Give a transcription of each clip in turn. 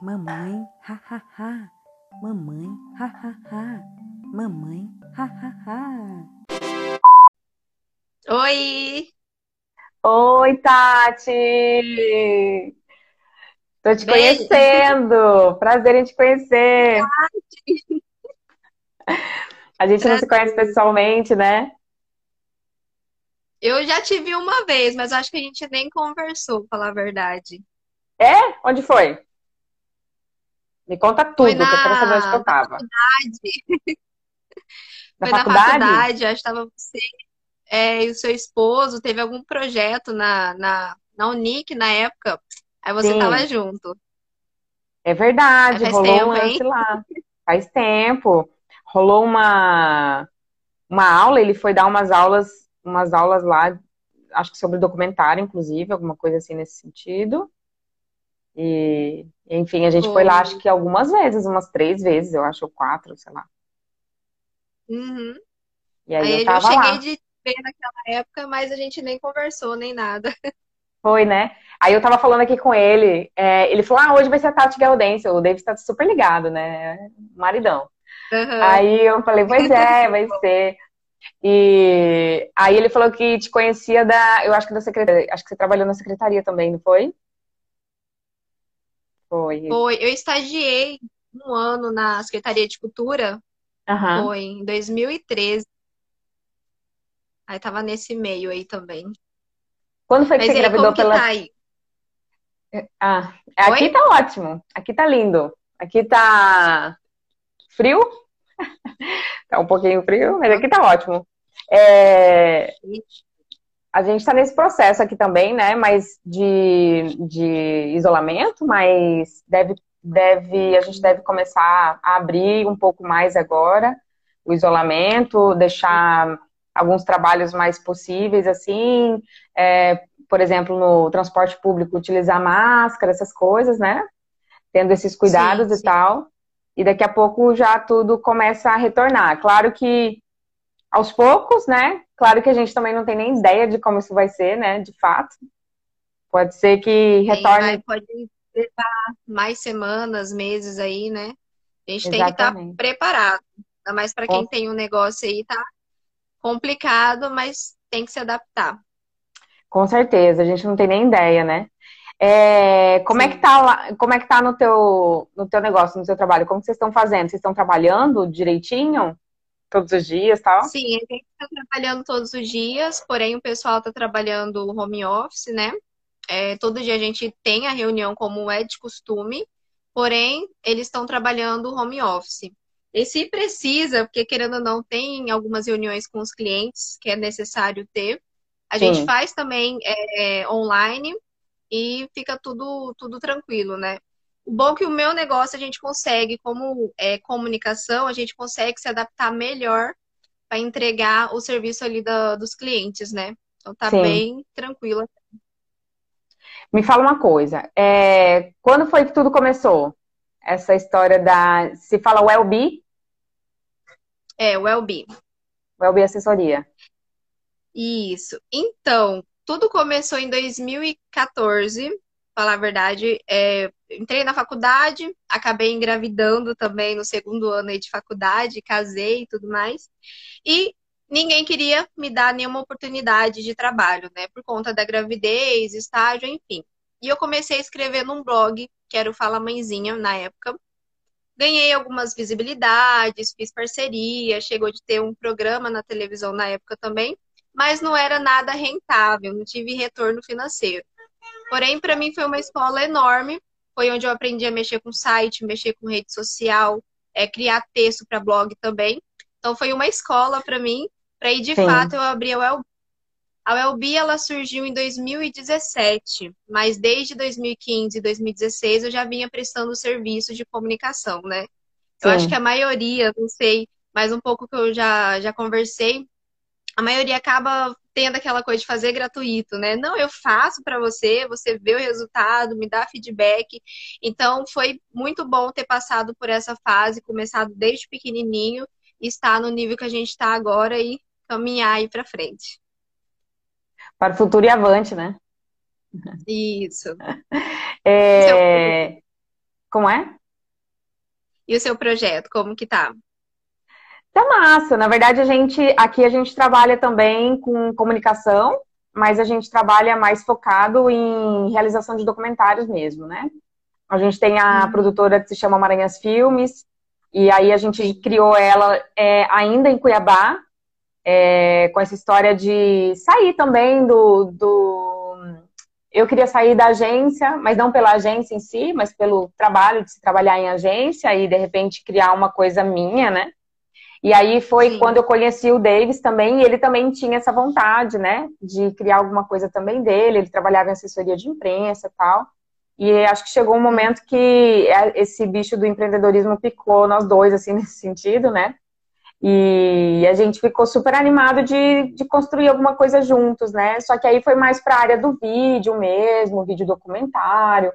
Mamãe, ha ha ha. Mamãe, ha ha ha. Mamãe, ha ha ha. Oi! Oi, Tati! Tô te Bem? conhecendo! Prazer em te conhecer! A gente não se conhece pessoalmente, né? Eu já te vi uma vez, mas acho que a gente nem conversou, falar a verdade. É? Onde foi? Me conta tudo, Foi que eu quero saber onde que na eu tava. Na Foi na faculdade? faculdade, acho que estava você é, e o seu esposo, teve algum projeto na, na, na Unic na época, aí você Sim, tava junto. é verdade, rolou um tempo, lance hein? lá. Faz tempo. Rolou uma, uma aula, ele foi dar umas aulas, umas aulas lá, acho que sobre documentário, inclusive, alguma coisa assim nesse sentido. E, enfim, a gente foi lá, acho Foi. que algumas vezes, umas três vezes, eu acho, ou quatro, sei lá. Uhum. E aí eu Aí eu tava cheguei lá. de ver naquela época, mas a gente nem conversou, nem nada. Foi, né? Aí eu tava falando aqui com ele, é, ele falou, ah, hoje vai ser a Tati Gaudêncio, o David tá super ligado, né? Maridão. Aham. Aí eu falei, pois é, vai ser. E aí ele falou que te conhecia da, eu acho que da secretaria, acho que você trabalhou na secretaria também, não foi? Foi. Foi. Eu estagiei um ano na Secretaria de Cultura, Aham. foi em 2013. Aí tava nesse meio aí também. Quando foi que Mas você engravidou que pela tá aí? Ah, aqui Oi? tá ótimo. Aqui tá lindo. Aqui tá frio, tá um pouquinho frio, mas aqui tá ótimo. É, a gente tá nesse processo aqui também, né? Mas de, de isolamento, mas deve, deve, a gente deve começar a abrir um pouco mais agora o isolamento, deixar alguns trabalhos mais possíveis, assim, é, por exemplo, no transporte público, utilizar máscara, essas coisas, né? Tendo esses cuidados Sim, e sim. tal. E daqui a pouco já tudo começa a retornar. Claro que aos poucos, né? Claro que a gente também não tem nem ideia de como isso vai ser, né? De fato. Pode ser que retorne. pode levar mais semanas, meses aí, né? A gente tem que estar Exatamente. preparado. Ainda mais para quem tem um negócio aí, tá complicado, mas tem que se adaptar. com certeza, a gente não tem nem ideia, né? É, como é que tá lá, como é que tá no teu, no teu negócio, no seu trabalho? Como vocês estão fazendo? Vocês estão trabalhando direitinho? Todos os dias, tal? Sim, a gente está trabalhando todos os dias, porém o pessoal está trabalhando home office, né? É, todo dia a gente tem a reunião como é de costume, porém eles estão trabalhando home office. E se precisa, porque querendo ou não, tem algumas reuniões com os clientes que é necessário ter, a gente Sim, faz também é, online e fica tudo, tudo tranquilo, né? O bom é que o meu negócio a gente consegue, como é comunicação, a gente consegue se adaptar melhor para entregar o serviço ali da- dos clientes, né? Então tá sim. bem tranquilo. Me fala uma coisa. é, quando foi que tudo começou? Essa história da. Se fala Wellbe, É, Wellbe. Wellbe Assessoria. Isso. Então, tudo começou em 2014, falar a verdade. É, entrei na faculdade, acabei engravidando também no segundo ano aí de faculdade, casei e tudo mais. E ninguém queria me dar nenhuma oportunidade de trabalho, né? Por conta da gravidez, estágio, enfim. E eu comecei a escrever num blog, que era o Fala Mãezinha na época. Ganhei algumas visibilidades, fiz parceria, chegou de ter um programa na televisão na época também, mas não era nada rentável, não tive retorno financeiro. Porém, para mim foi uma escola enorme, foi onde eu aprendi a mexer com site, mexer com rede social, é, criar texto para blog também. Então foi uma escola para mim, para aí de fato Sim, eu abri a Well a Wellbe, ela surgiu em 2017, mas desde 2015 e 2016 eu já vinha prestando serviço de comunicação, né? Eu acho que a sim, maioria, não sei, mas um pouco que eu já, já conversei, a maioria acaba tendo aquela coisa de fazer gratuito, né? Não, eu faço para você, você vê o resultado, me dá feedback. Então foi muito bom ter passado por essa fase, começado desde pequenininho, estar no nível que a gente está agora e caminhar aí para frente. para o futuro e avante, né? Isso. É É, Como é? E o seu projeto, como que tá? Tá massa. Na verdade, a gente aqui a gente trabalha também com comunicação, mas a gente trabalha mais focado em realização de documentários mesmo, né? A gente tem a uhum. produtora que se chama Maranhas Filmes, e aí a gente criou ela é, ainda em Cuiabá, é, com essa história de sair também do, do. Eu queria sair da agência, mas não pela agência em si, mas pelo trabalho de se trabalhar em agência e de repente criar uma coisa minha, né? E aí foi Sim. quando eu conheci o Davis também, e ele também tinha essa vontade, né, de criar alguma coisa também dele. Ele trabalhava em assessoria de imprensa e tal. E acho que chegou um momento que é, esse bicho do empreendedorismo picou nós dois, assim, nesse sentido, né? E a gente ficou super animado de, de construir alguma coisa juntos, né? Só que aí foi mais para a área do vídeo mesmo, vídeo documentário.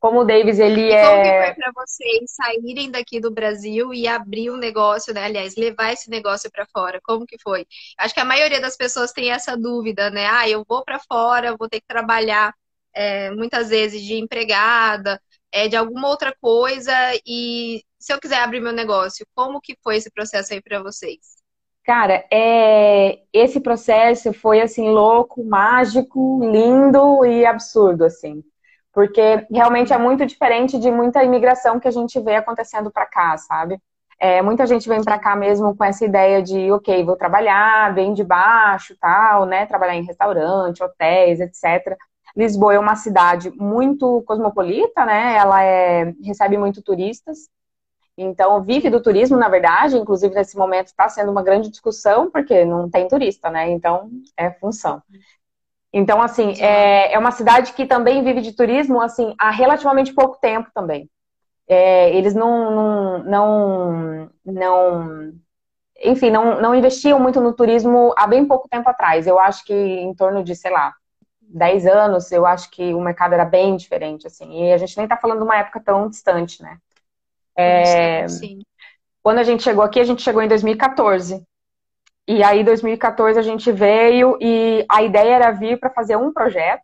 Como o Davis, ele e é. Como que foi para vocês saírem daqui do Brasil e abrir um negócio, né? Aliás, levar esse negócio para fora? Como que foi? Acho que a maioria das pessoas tem essa dúvida, né? Ah, eu vou para fora, vou ter que trabalhar é, muitas vezes de empregada, é, de alguma outra coisa, e se eu quiser abrir meu negócio, como que foi esse processo aí para vocês? Cara, é... esse processo foi assim louco, mágico, lindo e absurdo assim, porque realmente é muito diferente de muita imigração que a gente vê acontecendo para cá, sabe? É, muita gente vem para cá mesmo com essa ideia de, ok, vou trabalhar bem de baixo, tal, né? Trabalhar em restaurante, hotéis, etc. Lisboa é uma cidade muito cosmopolita, né? Ela é, recebe muito turistas. Então, vive do turismo, na verdade. Inclusive, nesse momento está sendo uma grande discussão, porque não tem turista, né? Então, é função. Então, assim, é, é uma cidade que também vive de turismo, assim, há relativamente pouco tempo também. É, eles não, não, não, não, enfim, não, não investiam muito no turismo há bem pouco tempo atrás. Eu acho que em torno de, sei lá, 10 anos, eu acho que o mercado era bem diferente, assim. E a gente nem está falando de uma época tão distante, né? É, Sim. Quando a gente chegou aqui, a gente chegou em 2014. E aí, em 2014, a gente veio e a ideia era vir para fazer um projeto,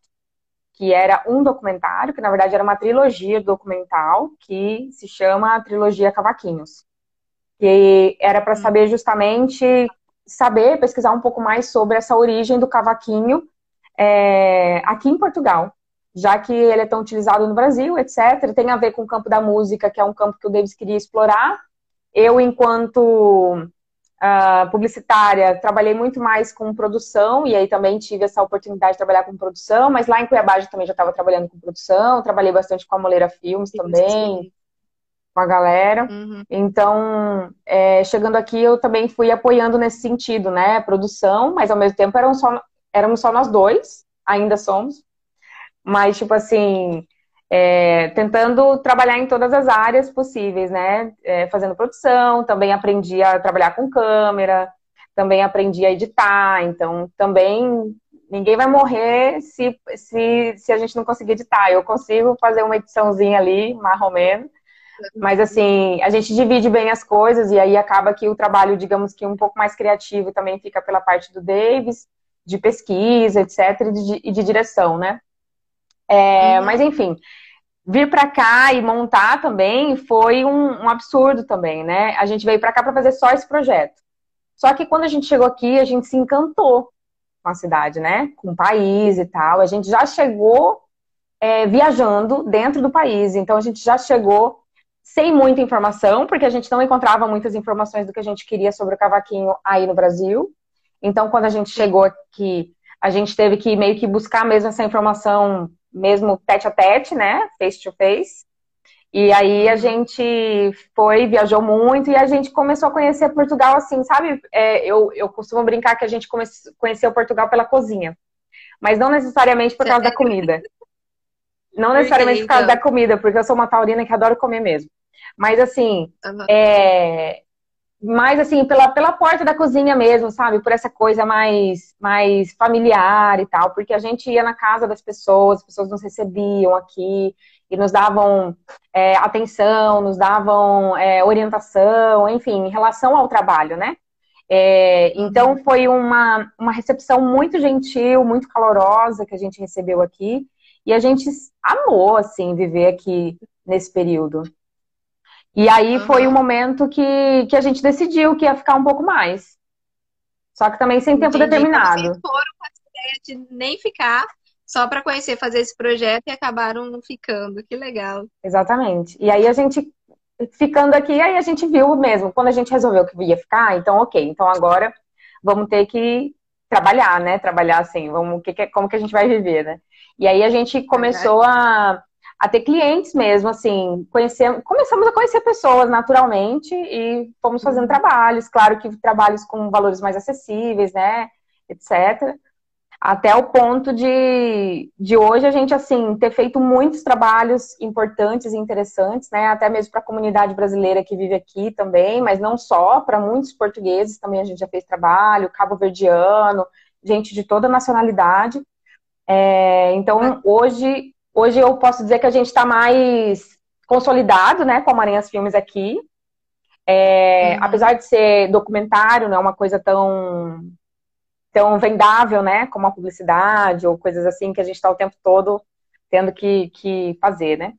que era um documentário, que na verdade era uma trilogia documental, que se chama Trilogia Cavaquinhos. E era para hum. saber justamente, saber, pesquisar um pouco mais sobre essa origem do cavaquinho é, aqui em Portugal, já que ele é tão utilizado no Brasil, etc. Tem a ver com o campo da música, que é um campo que o Davis queria explorar. Eu, enquanto uh, publicitária, trabalhei muito mais com produção, e aí também tive essa oportunidade de trabalhar com produção, mas lá em Cuiabá eu também já estava trabalhando com produção, trabalhei bastante com a Moleira Filmes também, com a galera. Uhum. Então, é, chegando aqui, eu também fui apoiando nesse sentido, né? Produção, mas ao mesmo tempo eram só éramos só nós dois, ainda somos, mas, tipo assim, é, tentando trabalhar em todas as áreas possíveis, né? É, fazendo produção, também aprendi a trabalhar com câmera, também aprendi a editar, então também ninguém vai morrer se, se, se a gente não conseguir editar. Eu consigo fazer uma ediçãozinha ali, mais ou menos, mas assim, a gente divide bem as coisas e aí acaba que o trabalho, digamos que um pouco mais criativo também fica pela parte do Davis de pesquisa, etc., e de, e de direção, né? É, uhum. Mas, enfim, vir para cá e montar também foi um, um absurdo também, né? A gente veio para cá para fazer só esse projeto. Só que quando a gente chegou aqui, a gente se encantou com a cidade, né? Com o país e tal. A gente já chegou é, viajando dentro do país. Então, a gente já chegou sem muita informação, porque a gente não encontrava muitas informações do que a gente queria sobre o cavaquinho aí no Brasil. Então, quando a gente chegou aqui, a gente teve que meio que buscar mesmo essa informação, mesmo tete a tete, né? Face to face. E aí a uhum. gente foi, viajou muito e a gente começou a conhecer Portugal assim, sabe? É, eu, eu costumo brincar que a gente comece, conheceu Portugal pela cozinha. Mas não necessariamente por causa da comida. Não necessariamente por causa da comida, porque eu sou uma taurina que adoro comer mesmo. Mas assim, é, mais assim, pela, pela porta da cozinha mesmo, sabe? Por essa coisa mais, mais familiar e tal, porque a gente ia na casa das pessoas, as pessoas nos recebiam aqui e nos davam é, atenção, nos davam é, orientação, enfim, em relação ao trabalho, né? É, então foi uma, uma recepção muito gentil, muito calorosa que a gente recebeu aqui e a gente amou, assim, viver aqui nesse período. E aí uhum. foi o momento que, que a gente decidiu que ia ficar um pouco mais. Só que também sem tempo Entendi. determinado. Então, vocês foram com a ideia de nem ficar só para conhecer, fazer esse projeto e acabaram não ficando. Que legal. Exatamente. E aí a gente ficando aqui, aí a gente viu mesmo, quando a gente resolveu que ia ficar, então ok, então agora vamos ter que trabalhar, né? Trabalhar assim, vamos, que, como que a gente vai viver, né? E aí a gente começou a, a ter clientes mesmo, assim, conhecer, começamos a conhecer pessoas naturalmente e fomos fazendo uhum. trabalhos, claro que trabalhos com valores mais acessíveis, né? Etc até o ponto de, de hoje a gente, assim, ter feito muitos trabalhos importantes e interessantes, né, até mesmo para a comunidade brasileira que vive aqui também, mas não só, para muitos portugueses também a gente já fez trabalho, cabo-verdiano, gente de toda nacionalidade. É, então, hoje, hoje eu posso dizer que a gente está mais consolidado, né, com a Maranhas Filmes aqui, é, uhum. Apesar de ser documentário, não é uma coisa tão tão vendável, né, como a publicidade ou coisas assim que a gente está o tempo todo tendo que, que fazer, né?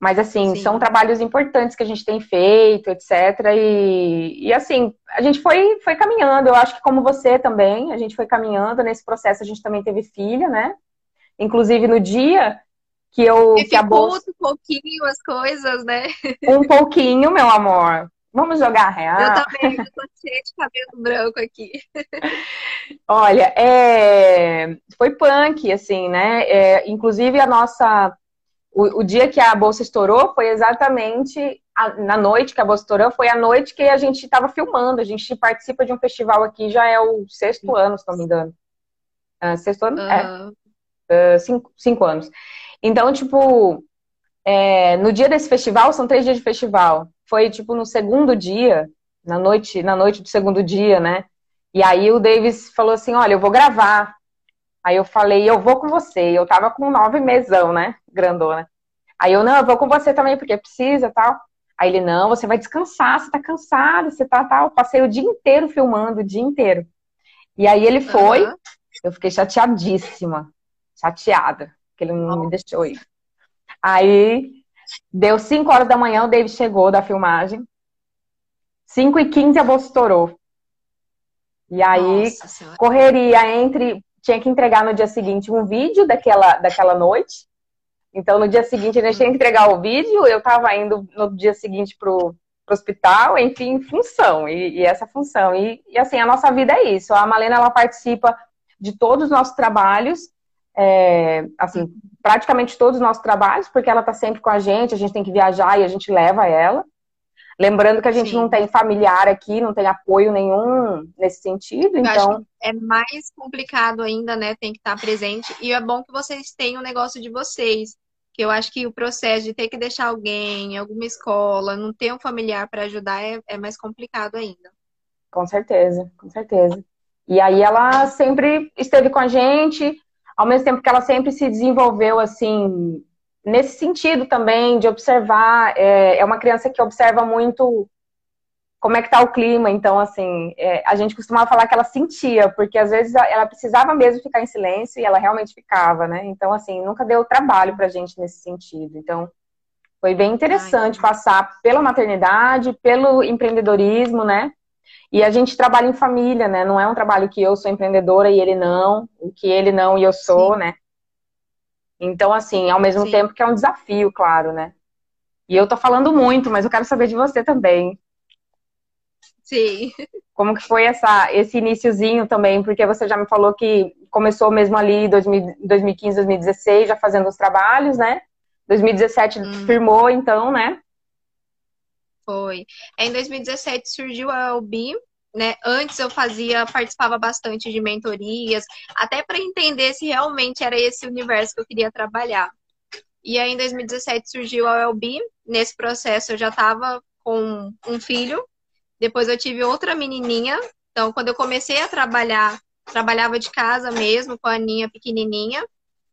Mas, assim, Sim. são trabalhos importantes que a gente tem feito, etc. E, e, assim, a gente foi, foi caminhando. Eu acho que, como você também, a gente foi caminhando. Nesse processo, a gente também teve filha, né? Inclusive, no dia que eu. que a bolsa... um pouquinho as coisas, né? Um pouquinho, meu amor. Vamos jogar real? Eu também, eu tô cheia de cabelo branco aqui. Olha, é... foi punk, assim, né? É... Inclusive, a nossa. O, o, dia que a bolsa estourou foi exatamente a... na noite que a bolsa estourou, foi a noite que a gente estava filmando. A gente participa de um festival aqui, já é o sexto ano, se não me engano. Uh, sexto ano? Uhum. É. Uh, cinco, cinco anos. Então, tipo, é... no dia desse festival, são três dias de festival foi tipo no segundo dia, na noite, na noite do segundo dia, né? E aí o Davis falou assim: Olha, eu vou gravar. Aí eu falei: Eu vou com você. Eu tava com nove mesão, né? Grandona. Aí eu: Não, eu vou com você também, porque precisa tal. Aí ele: Não, você vai descansar, você tá cansado, você tá tal. Passei o dia inteiro filmando, o dia inteiro. E aí ele foi, uhum. eu fiquei chateadíssima, chateada, que ele não me deixou ir. Aí Deu 5 horas da manhã, o David chegou da filmagem. 5 e 15 a bolsa estourou. E aí, correria entre. Tinha que entregar no dia seguinte um vídeo daquela, daquela noite. Então, no dia seguinte, a gente tinha que entregar o vídeo. Eu estava indo no dia seguinte pro, pro hospital, enfim, função. E, e essa função. E, e, assim, a nossa vida é isso. A Malena, ela participa de todos os nossos trabalhos. É, assim, praticamente todos os nossos trabalhos, porque ela está sempre com a gente, a gente tem que viajar e a gente leva ela. Lembrando que a gente Sim. não tem familiar aqui, não tem apoio nenhum nesse sentido, Eu então... é mais complicado ainda, né? Tem que estar presente. E é bom que vocês tenham o negócio de vocês. Que eu acho que o processo de ter que deixar alguém em alguma escola, não ter um familiar para ajudar, é, é mais complicado ainda. Com certeza, com certeza. E aí ela sempre esteve com a gente, ao mesmo tempo que ela sempre se desenvolveu assim nesse sentido também de observar é, é uma criança que observa muito como é que tá o clima. Então assim é, a gente costumava falar que ela sentia porque às vezes ela precisava mesmo ficar em silêncio e ela realmente ficava né? Então assim nunca deu trabalho pra gente nesse sentido. Então foi bem interessante Ai, passar pela maternidade pelo empreendedorismo né e a gente trabalha em família, né? Não é um trabalho que eu sou empreendedora e ele não, o que ele não e eu sou, Sim. né? Então, assim, ao mesmo Sim. tempo que é um desafio, claro, né? E eu tô falando muito, mas eu quero saber de você também. Sim. Como que foi essa, esse iníciozinho também? Porque você já me falou que começou mesmo ali em 2015, 2016, já fazendo os trabalhos, né? 2017 hum. firmou, então, né? Foi. Em 2017 surgiu a UBI, né? Antes eu fazia, participava bastante de mentorias, até para entender se realmente era esse universo que eu queria trabalhar. E aí em 2017 surgiu a ULB. Nesse processo eu já estava com um filho. Depois eu tive outra menininha. Então, quando eu comecei a trabalhar, trabalhava de casa mesmo, com a Aninha pequenininha.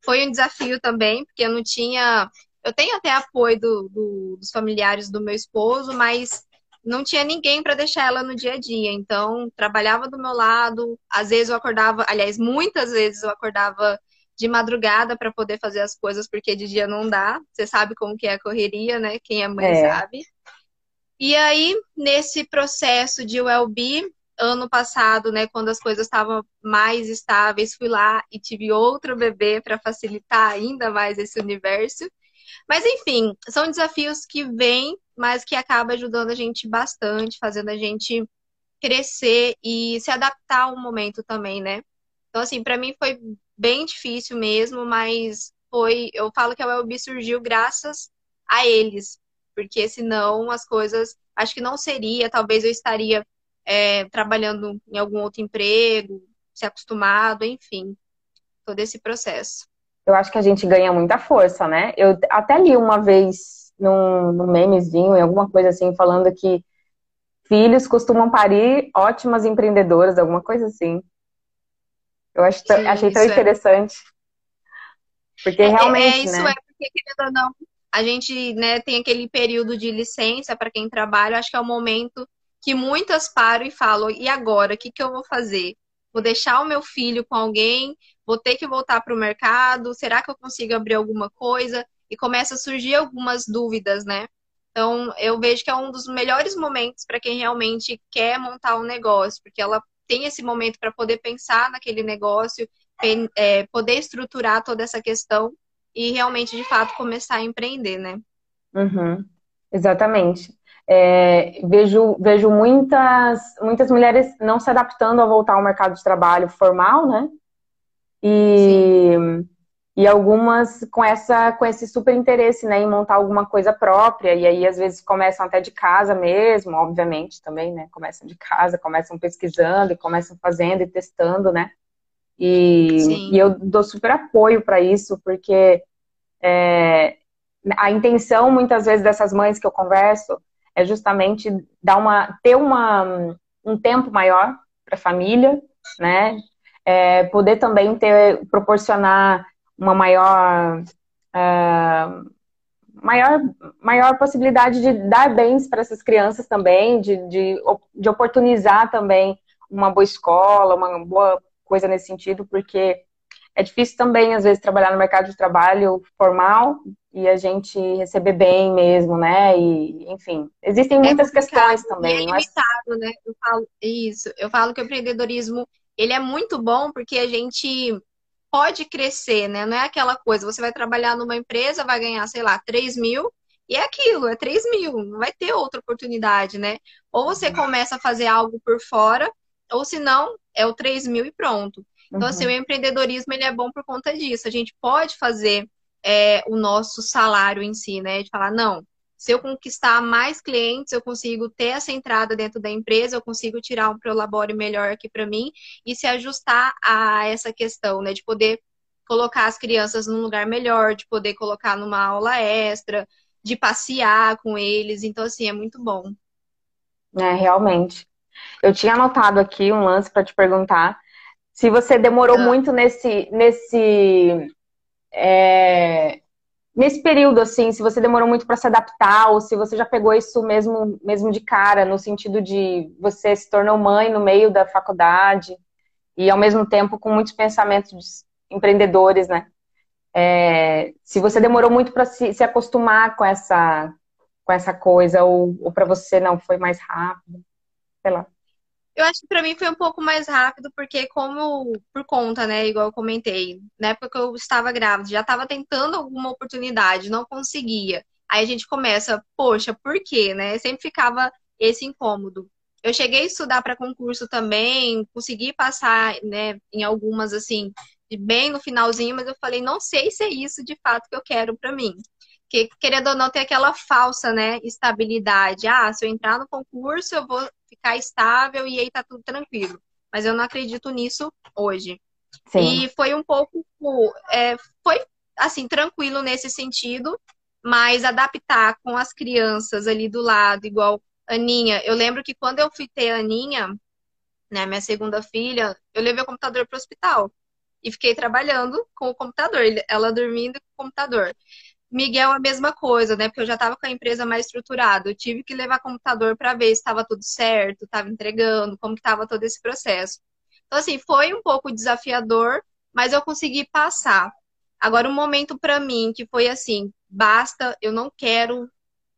Foi um desafio também, porque eu não tinha eu tenho até apoio do, do, dos familiares do meu esposo, mas não tinha ninguém para deixar ela no dia a dia. Então, trabalhava do meu lado, às vezes eu acordava, aliás, muitas vezes eu acordava de madrugada para poder fazer as coisas, porque de dia não dá. Você sabe como que é a correria, né? Quem é mãe é. sabe. E aí, nesse processo de ULB, ano passado, né, quando as coisas estavam mais estáveis, fui lá e tive outro bebê para facilitar ainda mais esse universo. Mas enfim, são desafios que vêm, mas que acabam ajudando a gente bastante, fazendo a gente crescer e se adaptar ao momento também, né? Então, assim, para mim foi bem difícil mesmo, mas foi. Eu falo que a Welby surgiu graças a eles, porque senão as coisas. Acho que não seria, talvez eu estaria é, trabalhando em algum outro emprego, se acostumado, enfim, todo esse processo. Eu acho que a gente ganha muita força, né? Eu até li uma vez num, num memezinho, em alguma coisa assim, falando que filhos costumam parir ótimas empreendedoras, alguma coisa assim. Eu acho, Sim, achei tão é. interessante. É. Porque realmente. É, isso né? é, porque querendo ou não, a gente né, tem aquele período de licença para quem trabalha, acho que é o momento que muitas param e falam: e agora? O que, que eu vou fazer? Vou deixar o meu filho com alguém? Vou ter que voltar para o mercado? Será que eu consigo abrir alguma coisa? E começa a surgir algumas dúvidas, né? Então, eu vejo que é um dos melhores momentos para quem realmente quer montar um negócio, porque ela tem esse momento para poder pensar naquele negócio, é, poder estruturar toda essa questão e realmente, de fato, começar a empreender, né? Uhum, exatamente. É, vejo vejo muitas, muitas mulheres não se adaptando a voltar ao mercado de trabalho formal, né? E, e algumas com, essa, com esse super interesse né, em montar alguma coisa própria, e aí às vezes começam até de casa mesmo, obviamente também, né? Começam de casa, começam pesquisando e começam fazendo e testando, né? E, e eu dou super apoio para isso, porque é, a intenção muitas vezes dessas mães que eu converso é justamente dar uma, ter uma, um tempo maior para a família, né? É, poder também ter, proporcionar uma maior, uh, maior, maior possibilidade de dar bens para essas crianças também, de, de, de oportunizar também uma boa escola, uma boa coisa nesse sentido, porque é difícil também, às vezes, trabalhar no mercado de trabalho formal e a gente receber bem mesmo, né? E, enfim, existem é muitas é questões também. É limitado, né? Eu falo isso. Eu falo que o empreendedorismo ele é muito bom porque a gente pode crescer, né? Não é aquela coisa, você vai trabalhar numa empresa, vai ganhar, sei lá, 3 mil, e é aquilo, é 3 mil, não vai ter outra oportunidade, né? Ou você uhum. começa a fazer algo por fora, ou se não, é o 3 mil e pronto. Então, assim, uhum. assim, o empreendedorismo ele é bom por conta disso. A gente pode fazer é, o nosso salário em si, né? De falar, não, se eu conquistar mais clientes, eu consigo ter essa entrada dentro da empresa, eu consigo tirar um prolabore melhor aqui para mim e se ajustar a essa questão, né? De poder colocar as crianças num lugar melhor, de poder colocar numa aula extra, de passear com eles. Então, assim, é muito bom. É, realmente. Eu tinha anotado aqui um lance para te perguntar se você demorou ah. muito nesse, nesse, é, nesse período, assim, se você demorou muito para se adaptar, ou se você já pegou isso mesmo, mesmo de cara, no sentido de você se tornou mãe no meio da faculdade, e ao mesmo tempo com muitos pensamentos empreendedores, né? É, se você demorou muito para se, se, acostumar com essa, com essa coisa, ou, ou para você não foi mais rápido, sei lá. Eu acho que para mim foi um pouco mais rápido, porque como por conta, né, igual eu comentei, na época que eu estava grávida, já estava tentando alguma oportunidade, não conseguia. Aí a gente começa, poxa, por quê, né? Sempre ficava esse incômodo. Eu cheguei a estudar para concurso também, consegui passar, né, em algumas assim, bem no finalzinho, mas eu falei, não sei se é isso de fato que eu quero para mim. Porque, querendo ou não, tem aquela falsa, né, estabilidade. Ah, se eu entrar no concurso, eu vou ficar estável e aí tá tudo tranquilo. Mas eu não acredito nisso hoje. Sim. E foi um pouco, é, foi assim, tranquilo nesse sentido, mas adaptar com as crianças ali do lado, igual Aninha. Eu lembro que quando eu fui ter a Aninha, né, minha segunda filha, eu levei o computador para o hospital e fiquei trabalhando com o computador, ela dormindo com o computador. Miguel, a mesma coisa, né? Porque eu já estava com a empresa mais estruturada. Eu tive que levar computador para ver se estava tudo certo, estava entregando, como estava todo esse processo. Então, assim, foi um pouco desafiador, mas eu consegui passar. Agora, um momento para mim que foi assim: basta, eu não quero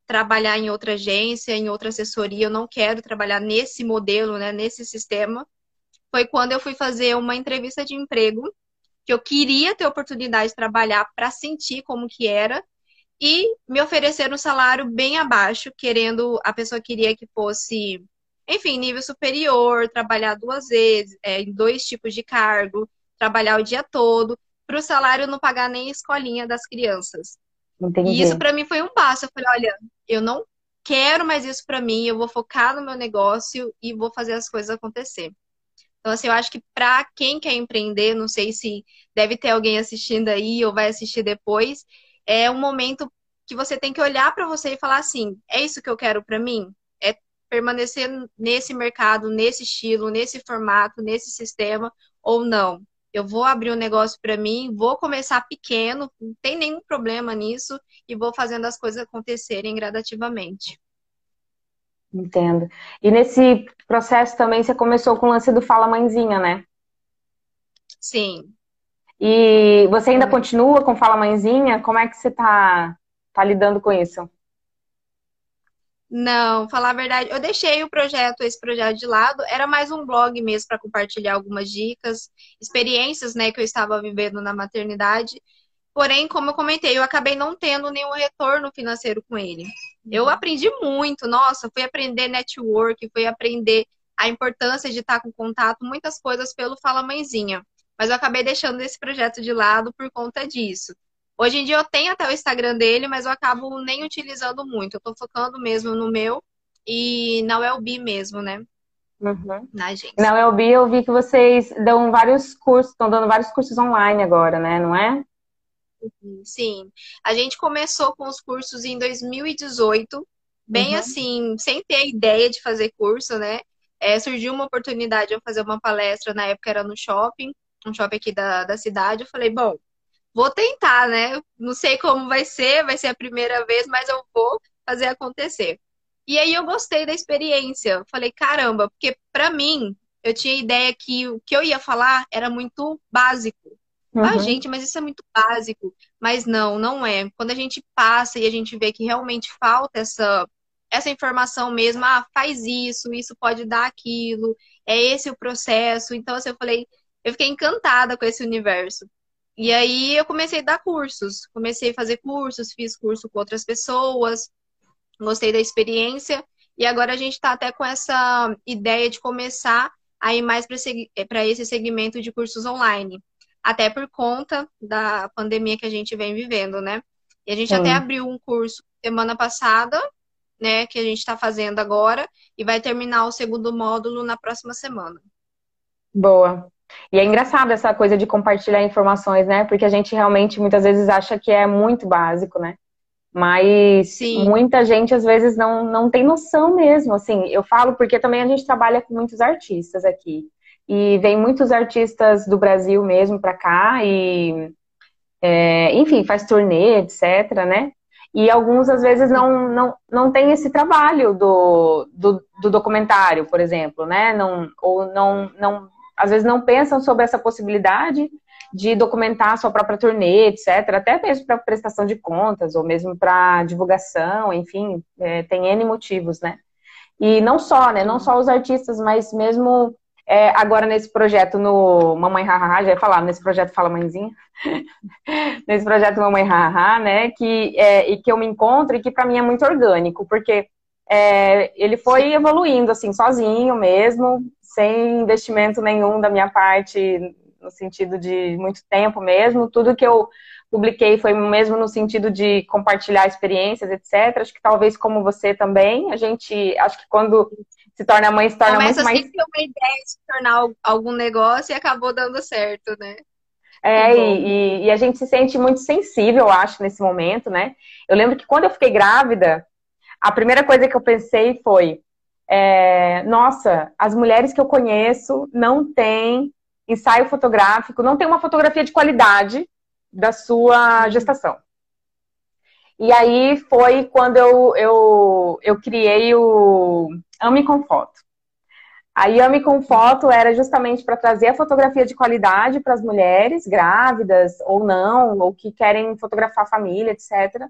trabalhar em outra agência, em outra assessoria, eu não quero trabalhar nesse modelo, né, nesse sistema. Foi quando eu fui fazer uma entrevista de emprego, que eu queria ter oportunidade de trabalhar para sentir como que era, e me ofereceram um salário bem abaixo, querendo, a pessoa queria que fosse, enfim, nível superior, trabalhar duas vezes, é, em dois tipos de cargo, trabalhar o dia todo, para o salário não pagar nem a escolinha das crianças. Entendi. E isso para mim foi um passo. Eu falei, olha, eu não quero mais isso para mim, eu vou focar no meu negócio e vou fazer as coisas acontecer. Então, assim, eu acho que para quem quer empreender, não sei se deve ter alguém assistindo aí ou vai assistir depois, é um momento que você tem que olhar para você e falar assim: é isso que eu quero para mim? É permanecer nesse mercado, nesse estilo, nesse formato, nesse sistema ou não? Eu vou abrir um negócio para mim, vou começar pequeno, não tem nenhum problema nisso e vou fazendo as coisas acontecerem gradativamente. Entendo. E nesse processo também você começou com o lance do Fala Mãezinha, né? Sim. E você ainda continua com Fala Mãezinha? Como é que você tá, tá lidando com isso? Não, falar a verdade, eu deixei o projeto, esse projeto de lado, era mais um blog mesmo para compartilhar algumas dicas, experiências, né, que eu estava vivendo na maternidade. Porém, como eu comentei, eu acabei não tendo nenhum retorno financeiro com ele. Eu uhum. aprendi muito, nossa, fui aprender network, fui aprender a importância de estar com contato, muitas coisas pelo Fala Mãezinha mas eu acabei deixando esse projeto de lado por conta disso. Hoje em dia eu tenho até o Instagram dele, mas eu acabo nem utilizando muito. Eu tô focando mesmo no meu e na Wellbe mesmo, né? Uhum. Na agência. Na Wellbe eu vi que vocês dão vários cursos, estão dando vários cursos online agora, né? Não é? Sim. A gente começou com os cursos em 2018, bem uhum. assim, sem ter a ideia de fazer curso, né? É, surgiu uma oportunidade de eu fazer uma palestra, na época era no shopping, um shopping aqui da, da cidade. Eu falei, bom, vou tentar, né? Não sei como vai ser, vai ser a primeira vez, mas eu vou fazer acontecer. E aí eu gostei da experiência. Eu falei, caramba, porque para mim, eu tinha ideia que o que eu ia falar era muito básico. Uhum. Ah, gente, mas isso é muito básico. Mas não, não é. Quando a gente passa e a gente vê que realmente falta essa, essa informação mesmo, ah, faz isso, isso pode dar aquilo, é esse o processo. Então, assim, eu falei, eu fiquei encantada com esse universo. E aí eu comecei a dar cursos, comecei a fazer cursos, fiz curso com outras pessoas, gostei da experiência e agora a gente está até com essa ideia de começar a ir mais para esse segmento de cursos online, até por conta da pandemia que a gente vem vivendo, né? E a gente até abriu um curso semana passada, né, que a gente está fazendo agora, e vai terminar o segundo módulo na próxima semana. Boa. E é engraçado essa coisa de compartilhar informações, né? Porque a gente realmente muitas vezes acha que é muito básico, né? Mas Sim. muita gente às vezes não, não tem noção mesmo. Assim, eu falo porque também a gente trabalha com muitos artistas aqui. E vem muitos artistas do Brasil mesmo para cá e, é, enfim, faz turnê, etc, né? E alguns, às vezes, não, não, não tem esse trabalho do, do, do documentário, por exemplo, né? Não, ou não, não às vezes não pensam sobre essa possibilidade de documentar a sua própria turnê, etc., até mesmo para prestação de contas, ou mesmo para divulgação, enfim, é, tem N motivos, né? E não só, né? Não só os artistas, mas mesmo é, agora nesse projeto no Mamãe Hahaha, já ia falar, nesse projeto Fala Mãezinha, nesse projeto Mamãe Hahaha, né? Que, é, e que eu me encontro e que para mim é muito orgânico, porque é, ele foi evoluindo assim, sozinho mesmo, sem investimento nenhum da minha parte, no sentido de muito tempo mesmo. Tudo que eu publiquei foi mesmo no sentido de compartilhar experiências, etc. Acho que talvez como você também, a gente, acho que quando se torna mãe, se torna Começa muito mais... Começa uma ideia de se tornar algum negócio e acabou dando certo, né? É, e, e, a gente se sente muito sensível, eu acho, nesse momento, né? Eu lembro que quando eu fiquei grávida, a primeira coisa que eu pensei foi: é, nossa, as mulheres que eu conheço não têm ensaio fotográfico, não tem uma fotografia de qualidade da sua gestação. E aí foi quando eu, eu, eu criei o Ame com Foto. A Yami com Foto era justamente para trazer a fotografia de qualidade para as mulheres grávidas ou não, ou que querem fotografar a família, etc.,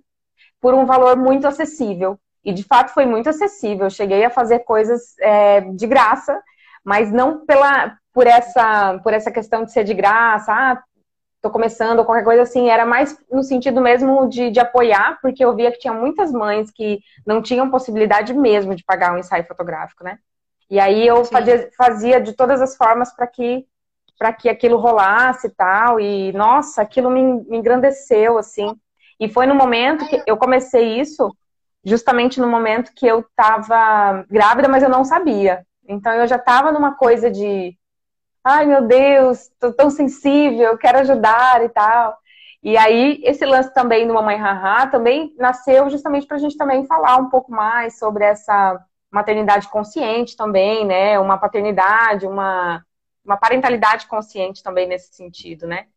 por um valor muito acessível. E de fato foi muito acessível. Eu cheguei a fazer coisas é, de graça, mas não pela, por, essa, por essa questão de ser de graça, ah, tô começando, ou qualquer coisa assim, era mais no sentido mesmo de, de apoiar, porque eu via que tinha muitas mães que não tinham possibilidade mesmo de pagar um ensaio fotográfico, né? E aí eu fazia, fazia, de todas as formas para que para que aquilo rolasse e tal. E nossa, aquilo me, me engrandeceu assim. E foi no momento que eu comecei isso, justamente no momento que eu estava grávida, mas eu não sabia. Então eu já estava numa coisa de, ai meu Deus, tô tão sensível, quero ajudar e tal. E aí esse lance também do Mamãe Haha também nasceu justamente para a gente também falar um pouco mais sobre essa maternidade consciente também, né? Uma paternidade, uma, uma parentalidade consciente também nesse sentido, né?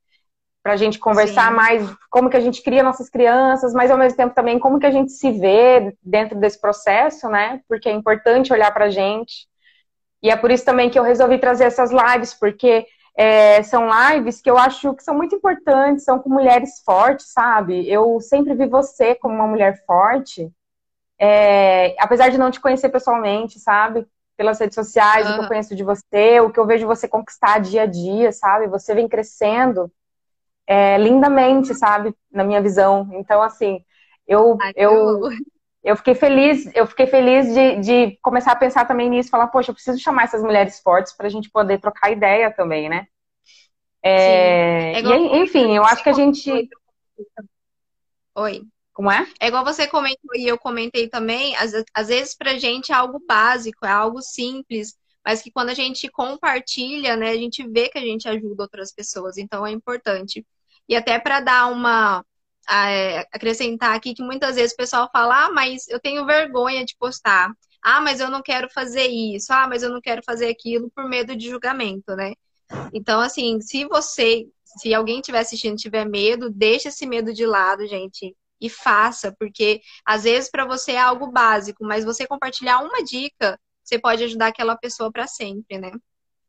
Para a gente conversar Sim. mais como que a gente cria nossas crianças, mas ao mesmo tempo também como que a gente se vê dentro desse processo, né? Porque é importante olhar para a gente. E é por isso também que eu resolvi trazer essas lives, porque é, são lives que eu acho que são muito importantes, são com mulheres fortes, sabe? Eu sempre vi você como uma mulher forte, é, apesar de não te conhecer pessoalmente, sabe? Pelas redes sociais, uhum. o que eu conheço de você, o que eu vejo você conquistar dia a dia, sabe? Você vem crescendo é, lindamente, sabe? Na minha visão. Então, assim, eu, Ai, eu, eu fiquei feliz, eu fiquei feliz de, de começar a pensar também nisso, falar, poxa, eu preciso chamar essas mulheres fortes para a gente poder trocar ideia também, né? É, é e, enfim, eu acho que a gente. Oi. Como é? É igual você comentou e eu comentei também, às, às vezes pra gente é algo básico, é algo simples, mas que quando a gente compartilha, né, a gente vê que a gente ajuda outras pessoas, então é importante. E até para dar uma é, acrescentar aqui que muitas vezes o pessoal fala: "Ah, mas eu tenho vergonha de postar. Ah, mas eu não quero fazer isso. Ah, mas eu não quero fazer aquilo por medo de julgamento, né?" Então, assim, se você, se alguém estiver assistindo tiver medo, deixa esse medo de lado, gente e faça, porque às vezes para você é algo básico, mas você compartilhar uma dica, você pode ajudar aquela pessoa para sempre, né?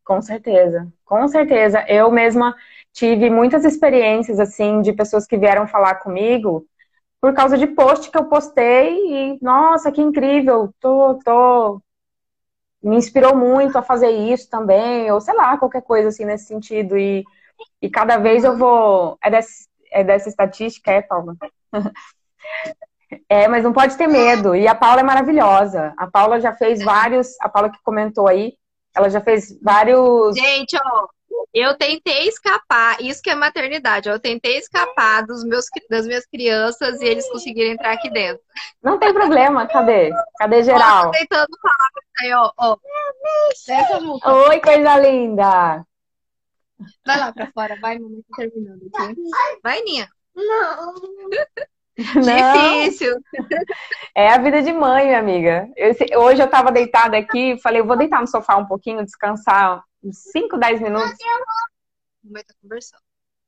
Com certeza, com certeza. Eu mesma tive muitas experiências assim de pessoas que vieram falar comigo por causa de post que eu postei e nossa, que incrível, tô, tô me inspirou muito a fazer isso também, ou sei lá, qualquer coisa assim nesse sentido. E, e cada vez eu vou. É dessa, é dessa estatística, é, Paula? É, mas não pode ter medo. E a Paula é maravilhosa. A Paula já fez vários. A Paula que comentou aí, ela já fez vários. Gente, ó, eu tentei escapar. Isso que é maternidade. Eu tentei escapar dos meus, das minhas crianças e eles conseguiram entrar aqui dentro. Não tem problema. Cadê? Cadê geral? Ó, tô tentando falar aí, ó. ó. Oi, coisa linda. Vai lá pra fora, vai, mamãe tá terminando aqui. Vai, Ninha. Não. Difícil. É a vida de mãe, minha amiga. Eu, hoje eu tava deitada aqui, falei, eu vou deitar no sofá um pouquinho, descansar uns 5, 10 minutos. Vai estar conversando.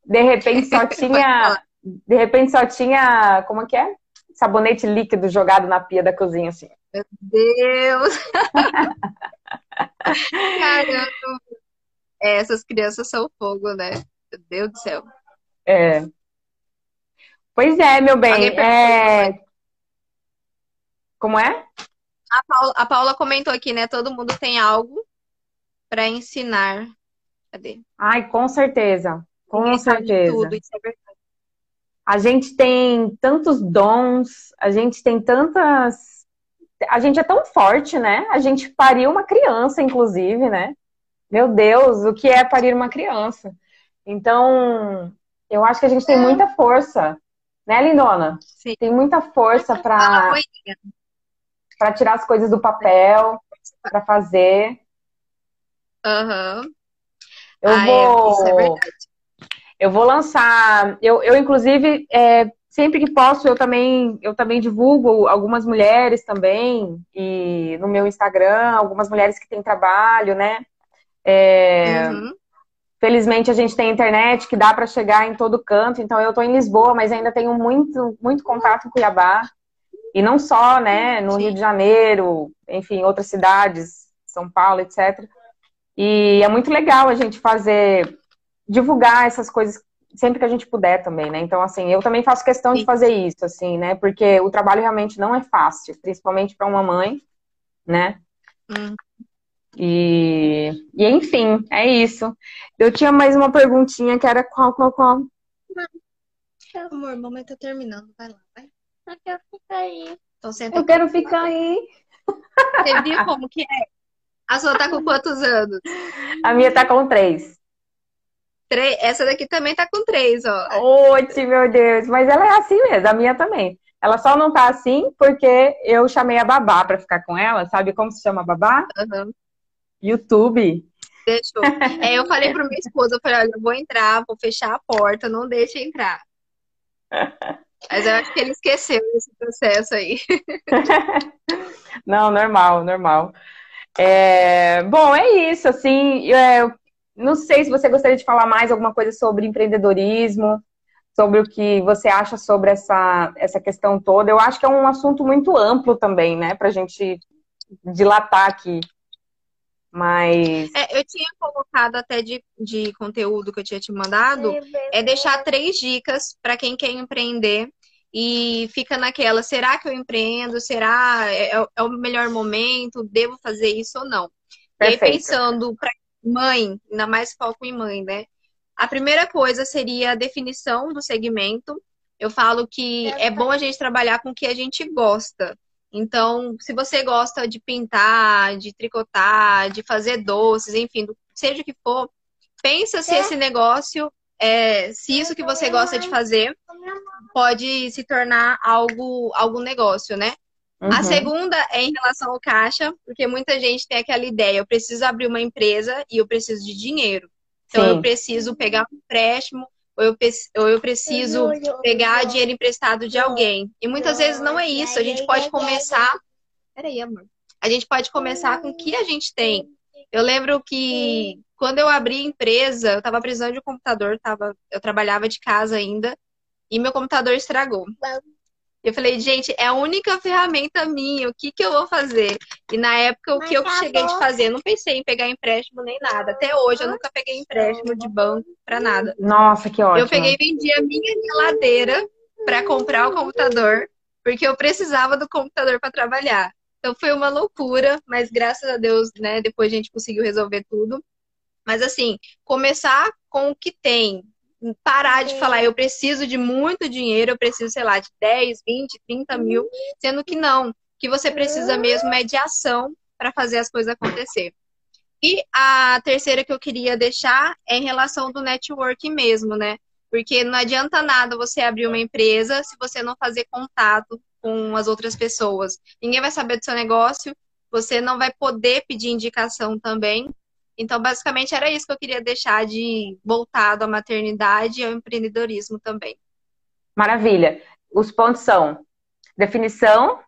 De repente só tinha. De repente só tinha. Como é que é? Sabonete líquido jogado na pia da cozinha, assim. Meu Deus! Caramba! É, essas crianças são fogo, né? Meu Deus do céu. É. Pois é, meu bem. É... Como é? A Paula, a Paula comentou aqui, né? Todo mundo tem algo para ensinar. Cadê? Ai, com certeza. Com certeza. Tudo, isso é verdade. A gente tem tantos dons, a gente tem tantas. A gente é tão forte, né? A gente pariu uma criança, inclusive, né? Meu Deus, o que é parir uma criança? Então, eu acho que a gente tem muita força né, Lindona? Sim. Tem muita força para para tirar as coisas do papel, para fazer. Aham. Uhum. Eu ah, vou. É, isso é verdade. Eu vou lançar. Eu, eu inclusive, é, sempre que posso, eu também, eu também divulgo algumas mulheres também, e no meu Instagram, algumas mulheres que têm trabalho, né? É, uhum. Felizmente a gente tem internet que dá para chegar em todo canto. Então eu estou em Lisboa, mas ainda tenho muito, muito contato em Cuiabá. E não só, né, no Sim. Rio de Janeiro, enfim, outras cidades, São Paulo, etc. E é muito legal a gente fazer, divulgar essas coisas sempre que a gente puder também, né? Então, assim, eu também faço questão Sim. de fazer isso, assim, né? Porque o trabalho realmente não é fácil, principalmente para uma mãe, né? Hum. E, e, enfim, é isso. Eu tinha mais uma perguntinha que era qual, qual, qual? Amor, mamãe tá terminando. Vai lá, vai. Eu quero ficar aí. Então, eu quero ficar aí. Você viu como que é? A sua tá com quantos anos? A minha tá com três. três. Essa daqui também tá com três, ó. Oxe, meu Deus. Mas ela é assim mesmo, a minha também. Ela só não tá assim porque eu chamei a babá pra ficar com ela. Sabe como se chama babá? Uhum. YouTube. Deixou. É, eu falei pro minha esposa, eu falei, olha, eu vou entrar, vou fechar a porta, não deixe entrar. Mas eu acho que ele esqueceu esse processo aí. Não, normal, normal. É, bom, é isso, assim, é, não sei se você gostaria de falar mais alguma coisa sobre empreendedorismo, sobre o que você acha sobre essa, essa questão toda. Eu acho que é um assunto muito amplo também, né, pra gente dilatar aqui. Mas. É, eu tinha colocado até de, de conteúdo que eu tinha te mandado, é deixar três dicas para quem quer empreender e fica naquela, será que eu empreendo? Será é, é, é o melhor momento? Devo fazer isso ou não? Perfeito. E aí, pensando para mãe, ainda mais foco em mãe, né? A primeira coisa seria a definição do segmento. Eu falo que é bom a gente trabalhar com o que a gente gosta. Então, se você gosta de pintar, de tricotar, de fazer doces, enfim, seja o que for, pensa se é. esse negócio, é, se isso que você gosta de fazer pode se tornar algo, algum negócio, né? Uhum. A segunda é em relação ao caixa, porque muita gente tem aquela ideia, eu preciso abrir uma empresa e eu preciso de dinheiro. Então Sim. eu preciso pegar um empréstimo ou eu, ou eu preciso pegar dinheiro emprestado de alguém. E muitas vezes não é isso. A gente pode começar. Peraí, amor. A gente pode começar com o que a gente tem. Eu lembro que quando eu abri a empresa, eu estava precisando de um computador, tava, eu trabalhava de casa ainda, e meu computador estragou. Eu falei, gente, é a única ferramenta minha, o que, que eu vou fazer? E na época, o que eu cheguei de fazer? Eu não pensei em pegar empréstimo nem nada. Até hoje, eu nunca peguei empréstimo de banco para nada. Nossa, que ótimo. Eu peguei e vendi a minha geladeira para comprar o computador, porque eu precisava do computador para trabalhar. Então foi uma loucura, mas graças a Deus, né, depois a gente conseguiu resolver tudo. Mas assim, começar com o que tem, parar de falar, eu preciso de muito dinheiro, eu preciso, sei lá, de 10, 20, 30 mil, sendo que não. O que você precisa mesmo é de ação para fazer as coisas acontecer. E a terceira que eu queria deixar é em relação do network mesmo, né? Porque não adianta nada você abrir uma empresa se você não fazer contato com as outras pessoas. Ninguém vai saber do seu negócio, você não vai poder pedir indicação também. Então, basicamente, era isso que eu queria deixar de voltado à maternidade e ao empreendedorismo também. Maravilha. Os pontos são definição.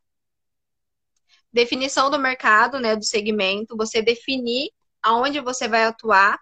Definição do mercado, né, do segmento, você definir aonde você vai atuar,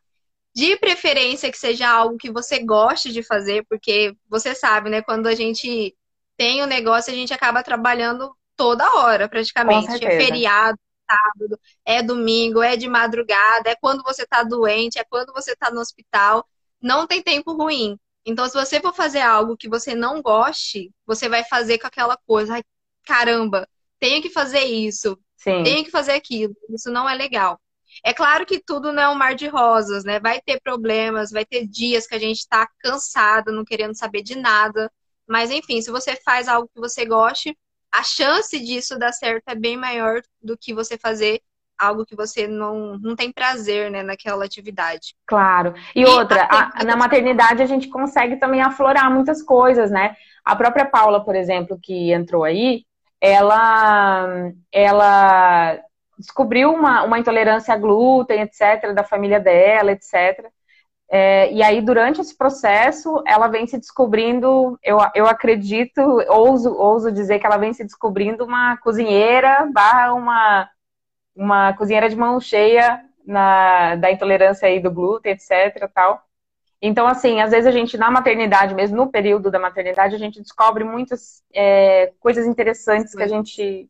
de preferência que seja algo que você goste de fazer, porque você sabe, né, quando a gente tem o um negócio, a gente acaba trabalhando toda hora, praticamente. É feriado, sábado, é domingo, é de madrugada, é quando você está doente, é quando você está no hospital. Não tem tempo ruim. Então, se você for fazer algo que você não goste, você vai fazer com aquela coisa, ai, caramba, tenho que fazer isso, Sim. tenho que fazer aquilo. Isso não é legal. É claro que tudo não é um mar de rosas, né? Vai ter problemas, vai ter dias que a gente está cansado, não querendo saber de nada. Mas, enfim, se você faz algo que você goste, a chance disso dar certo é bem maior do que você fazer algo que você não, não tem prazer né, naquela atividade. Claro. E, e outra, a, na maternidade a gente consegue também aflorar muitas coisas, né? A própria Paula, por exemplo, que entrou aí, ela, ela descobriu uma, uma intolerância a glúten, etc., da família dela, etc. É, e aí, durante esse processo, ela vem se descobrindo, eu, eu acredito, ouso, ouso dizer que ela vem se descobrindo uma cozinheira barra uma, uma cozinheira de mão cheia na, da intolerância aí do glúten, etc. tal. Então, assim, às vezes a gente, na maternidade, mesmo no período da maternidade, a gente descobre muitas é, coisas interessantes que a gente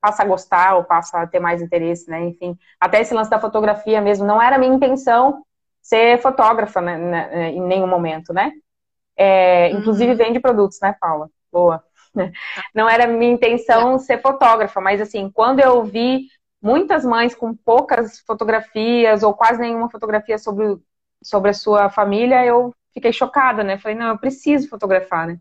passa a gostar ou passa a ter mais interesse, né? Enfim, até esse lance da fotografia mesmo, não era minha intenção ser fotógrafa né, né, em nenhum momento, né? É, uhum. Inclusive vende produtos, né, Paula? Boa. Não era minha intenção é. ser fotógrafa, mas assim, quando eu vi muitas mães com poucas fotografias ou quase nenhuma fotografia sobre, sobre a sua família, eu fiquei chocada, né? Falei, não, eu preciso fotografar, né?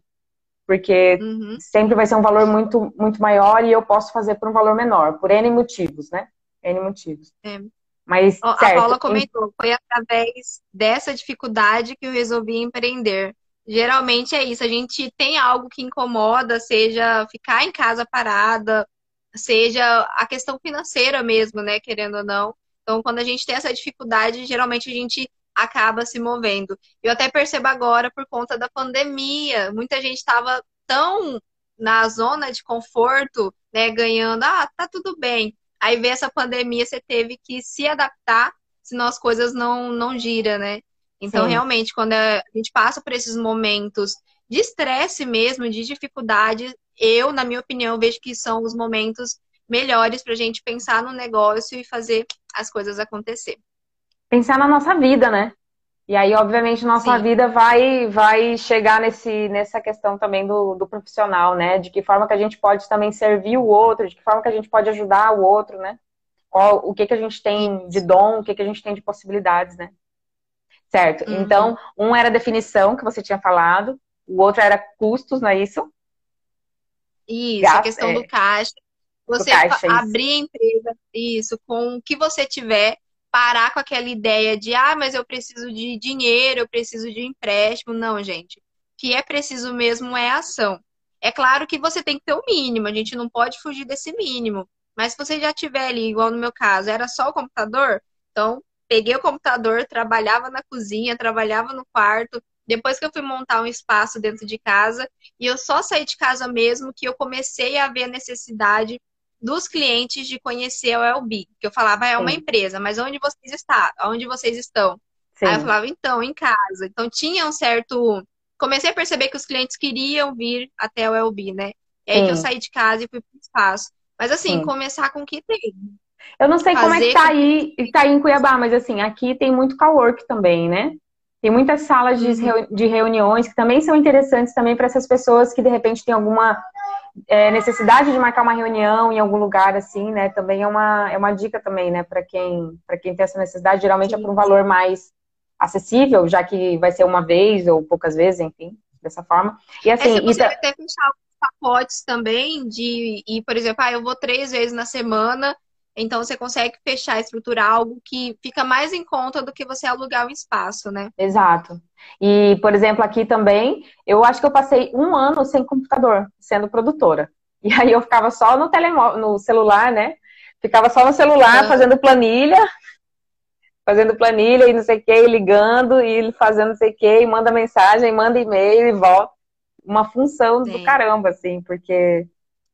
Porque uhum. sempre vai ser um valor muito, muito maior e eu posso fazer por um valor menor, por N motivos, né? N motivos. É. Mas, a certo, Paula comentou, foi através dessa dificuldade que eu resolvi empreender. Geralmente é isso, a gente tem algo que incomoda, seja ficar em casa parada, seja a questão financeira mesmo, né, querendo ou não. Então, quando a gente tem essa dificuldade, geralmente a gente acaba se movendo. Eu até percebo agora por conta da pandemia, muita gente estava tão na zona de conforto, né, ganhando, ah, tá tudo bem. Aí vê essa pandemia, você teve que se adaptar, senão as coisas não não giram, né? Então, Sim. realmente, quando a gente passa por esses momentos de estresse mesmo, de dificuldade, eu, na minha opinião, vejo que são os momentos melhores para a gente pensar no negócio e fazer as coisas acontecer. Pensar na nossa vida, né? E aí, obviamente, nossa Sim. vida vai, vai chegar nesse, nessa questão também do, do profissional, né? De que forma que a gente pode também servir o outro, de que forma que a gente pode ajudar o outro, né? Qual, o que, que a gente tem de dom, o que, que a gente tem de possibilidades, né? Certo. Uhum. Então, um era definição, que você tinha falado, o outro era custos, não é isso? Isso, Gasto, a questão é, do caixa. Você do caixa, abrir a empresa, isso, com o que você tiver, parar com aquela ideia de, ah, mas eu preciso de dinheiro, eu preciso de empréstimo. Não, gente. O que é preciso mesmo é ação. É claro que você tem que ter o mínimo, a gente não pode fugir desse mínimo. Mas se você já tiver ali, igual no meu caso, era só o computador, então peguei o computador, trabalhava na cozinha, trabalhava no quarto. Depois que eu fui montar um espaço dentro de casa, e eu só saí de casa mesmo que eu comecei a ver a necessidade dos clientes de conhecer a LB. Que eu falava, ah, é uma Sim. empresa, mas onde vocês estão? Onde vocês estão? Sim. Aí eu falava, então, em casa. Então tinha um certo. Comecei a perceber que os clientes queriam vir até o LB, né? É Sim. que eu saí de casa e fui para o espaço. Mas assim, começar com o que tem. Eu não sei como é que tá aí, tá aí em Cuiabá, mas assim, aqui tem muito cowork também, né? Tem muitas salas de, uhum. de reuniões que também são interessantes também para essas pessoas que de repente têm alguma é, necessidade de marcar uma reunião em algum lugar assim, né? Também é uma, é uma dica também, né? Para quem, para quem tem essa necessidade, geralmente Sim. é por um valor mais acessível, já que vai ser uma vez ou poucas vezes, enfim, dessa forma. E assim, é, você e... até fechar alguns pacotes também de, e por exemplo, ah, eu vou três vezes na semana então você consegue fechar, estruturar algo que fica mais em conta do que você alugar um espaço, né? Exato. E, por exemplo, aqui também, eu acho que eu passei um ano sem computador, sendo produtora. E aí eu ficava só no telemóvel, no celular, né? Ficava só no celular uhum. fazendo planilha, fazendo planilha e não sei o que, ligando e fazendo não sei o que, e manda mensagem, manda e-mail e volta. Uma função Sim. do caramba, assim, porque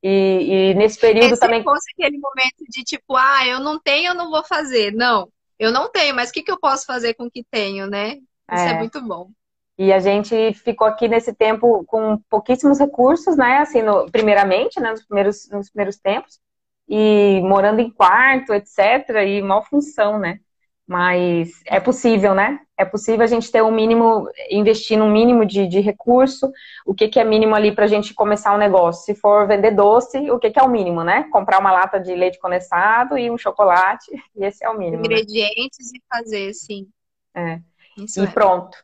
e, e nesse período é, também. Se fosse aquele momento de tipo, ah, eu não tenho, eu não vou fazer. Não, eu não tenho, mas o que, que eu posso fazer com o que tenho, né? Isso é, é muito bom. E a gente ficou aqui nesse tempo com pouquíssimos recursos, né? Assim, no, primeiramente, né? Nos primeiros, nos primeiros tempos. E morando em quarto, etc. E mal função, né? Mas é possível, né? É possível a gente ter um mínimo, investir num mínimo de, de recurso. O que, que é mínimo ali para a gente começar um negócio? Se for vender doce, o que, que é o mínimo, né? Comprar uma lata de leite condensado e um chocolate, e esse é o mínimo. Né? Ingredientes né? e fazer, sim. É. Isso e é. pronto.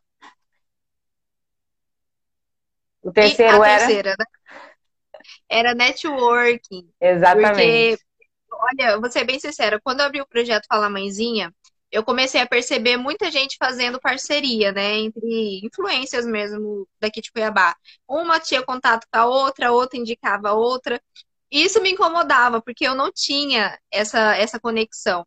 O terceiro e a era. Terceira, né? Era networking. Exatamente. Porque, olha, vou ser bem sincera, quando eu abri o projeto Fala Mãezinha, eu comecei a perceber muita gente fazendo parceria, né, entre influências mesmo daqui de Cuiabá. Uma tinha contato com a outra, outra indicava a outra. Isso me incomodava, porque eu não tinha essa, essa conexão.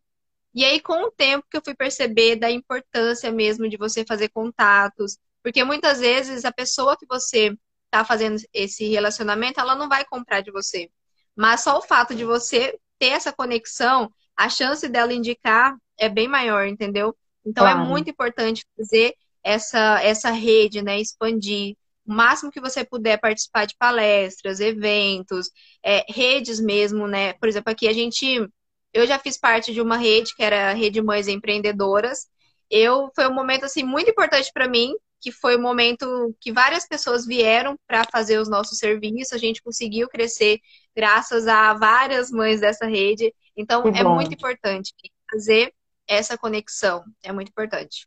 E aí, com o tempo que eu fui perceber da importância mesmo de você fazer contatos, porque muitas vezes a pessoa que você está fazendo esse relacionamento, ela não vai comprar de você. Mas só o fato de você ter essa conexão, a chance dela indicar é bem maior, entendeu? Então é claro. é muito importante fazer essa, essa rede, né? Expandir. o máximo que você puder participar de palestras, eventos, é, redes mesmo, né? Por exemplo, aqui a gente. Eu já fiz parte de uma rede, que era a Rede Mães Empreendedoras. Eu foi um momento assim muito importante para mim, que foi o um momento que várias pessoas vieram para fazer os nossos serviços. A gente conseguiu crescer graças a várias mães dessa rede. Então é muito importante fazer essa conexão. É muito importante.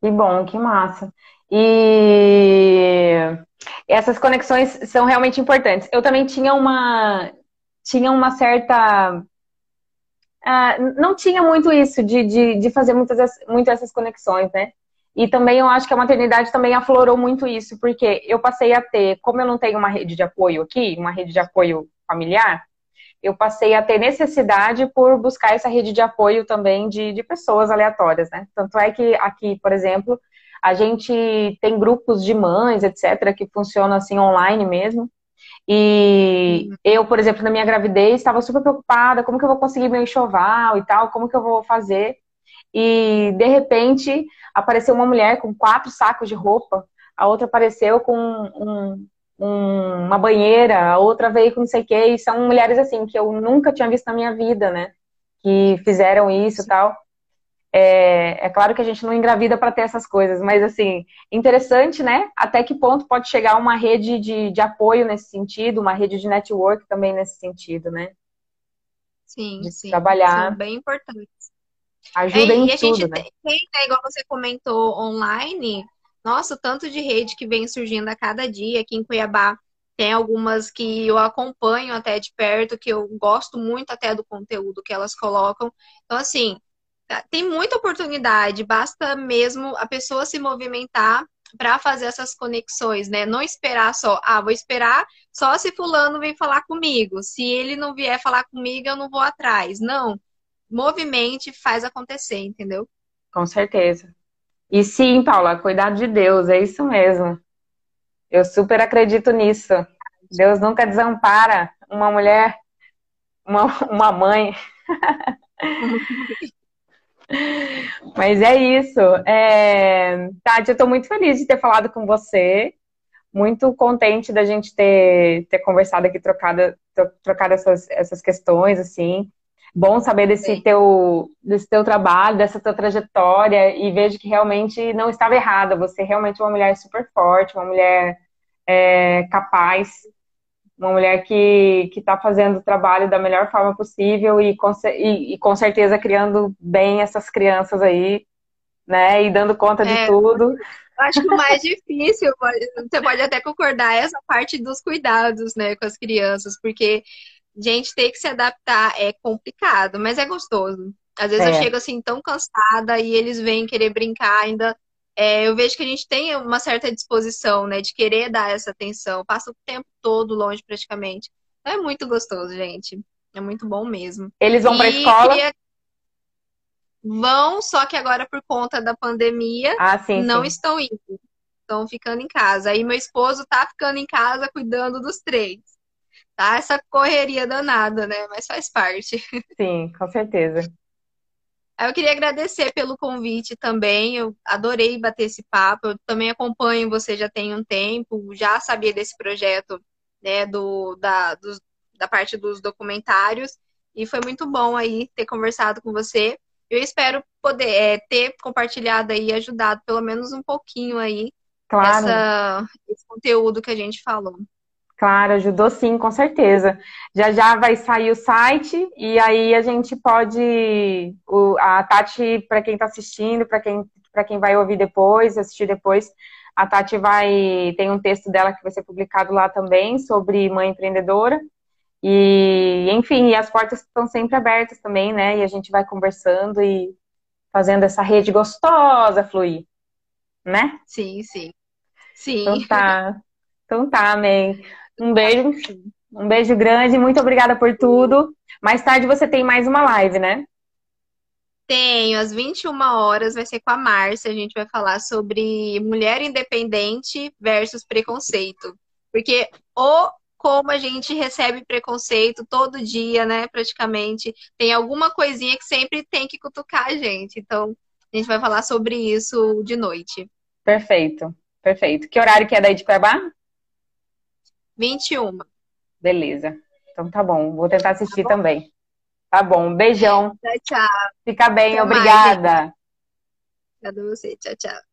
Que bom, que massa. E essas conexões são realmente importantes. Eu também tinha uma tinha uma certa uh, não tinha muito isso de, de, de fazer muitas, muitas essas conexões, né? E também eu acho que a maternidade também aflorou muito isso, porque eu passei a ter, como eu não tenho uma rede de apoio aqui, uma rede de apoio familiar, eu passei a ter necessidade por buscar essa rede de apoio também de, de pessoas aleatórias, né? Tanto é que aqui, por exemplo, a gente tem grupos de mães, etc., que funcionam assim online mesmo. E uhum. eu, por exemplo, na minha gravidez, estava super preocupada, como que eu vou conseguir meu enxoval e tal, como que eu vou fazer? E de repente apareceu uma mulher com quatro sacos de roupa, a outra apareceu com um, um, uma banheira, a outra veio com não sei o quê, e são mulheres assim que eu nunca tinha visto na minha vida, né? Que fizeram isso e tal. É, é, claro que a gente não engravida para ter essas coisas, mas assim, interessante, né? Até que ponto pode chegar uma rede de, de apoio nesse sentido, uma rede de network também nesse sentido, né? Sim, de sim. Trabalhar. São bem importantes. Ajuda é, em e a tudo, gente né? tem, né, igual você comentou, online, nossa, o tanto de rede que vem surgindo a cada dia aqui em Cuiabá. Tem algumas que eu acompanho até de perto, que eu gosto muito até do conteúdo que elas colocam. Então, assim, tá, tem muita oportunidade, basta mesmo a pessoa se movimentar para fazer essas conexões, né? Não esperar só, ah, vou esperar só se fulano vem falar comigo. Se ele não vier falar comigo, eu não vou atrás. Não movimente, faz acontecer, entendeu? Com certeza. E sim, Paula, cuidado de Deus, é isso mesmo. Eu super acredito nisso. Deus nunca desampara uma mulher, uma, uma mãe. Mas é isso. É... Tati, eu estou muito feliz de ter falado com você. Muito contente da gente ter, ter conversado aqui, trocado, trocado essas, essas questões, assim. Bom saber desse teu, desse teu trabalho, dessa tua trajetória e vejo que realmente não estava errada. Você é realmente uma mulher super forte, uma mulher é, capaz, uma mulher que está fazendo o trabalho da melhor forma possível e com, e, e com certeza criando bem essas crianças aí, né? E dando conta de é, tudo. Acho que o mais difícil, você pode até concordar, é essa parte dos cuidados, né, com as crianças, porque gente, ter que se adaptar é complicado, mas é gostoso. Às vezes é. eu chego assim tão cansada e eles vêm querer brincar ainda. É, eu vejo que a gente tem uma certa disposição, né, de querer dar essa atenção. Passa o tempo todo longe praticamente. É muito gostoso, gente. É muito bom mesmo. Eles vão para escola? Queria... Vão, só que agora por conta da pandemia ah, sim, não sim. estão indo. Estão ficando em casa. Aí meu esposo tá ficando em casa cuidando dos três tá essa correria danada, né? Mas faz parte. Sim, com certeza. Eu queria agradecer pelo convite também. Eu adorei bater esse papo. Eu também acompanho você já tem um tempo, já sabia desse projeto, né, do, da, dos, da parte dos documentários. E foi muito bom aí ter conversado com você. Eu espero poder é, ter compartilhado aí, ajudado pelo menos um pouquinho aí claro. essa, esse conteúdo que a gente falou. Claro, ajudou sim, com certeza. Já já vai sair o site e aí a gente pode. O, a Tati, para quem está assistindo, para quem, quem vai ouvir depois, assistir depois, a Tati vai. Tem um texto dela que vai ser publicado lá também sobre mãe empreendedora. E, enfim, e as portas estão sempre abertas também, né? E a gente vai conversando e fazendo essa rede gostosa fluir, né? Sim, sim. Sim. Então tá. Então tá, amém. Um beijo. Um beijo grande, muito obrigada por tudo. Mais tarde você tem mais uma live, né? Tenho, às 21 horas vai ser com a Márcia. A gente vai falar sobre mulher independente versus preconceito. Porque o como a gente recebe preconceito todo dia, né? Praticamente. Tem alguma coisinha que sempre tem que cutucar a gente. Então, a gente vai falar sobre isso de noite. Perfeito. Perfeito. Que horário que é daí de Cuiabá? 21. Beleza. Então tá bom. Vou tentar assistir também. Tá bom. Beijão. Tchau, tchau. Fica bem. Até mais, Obrigada. Obrigada a você. Tchau, tchau.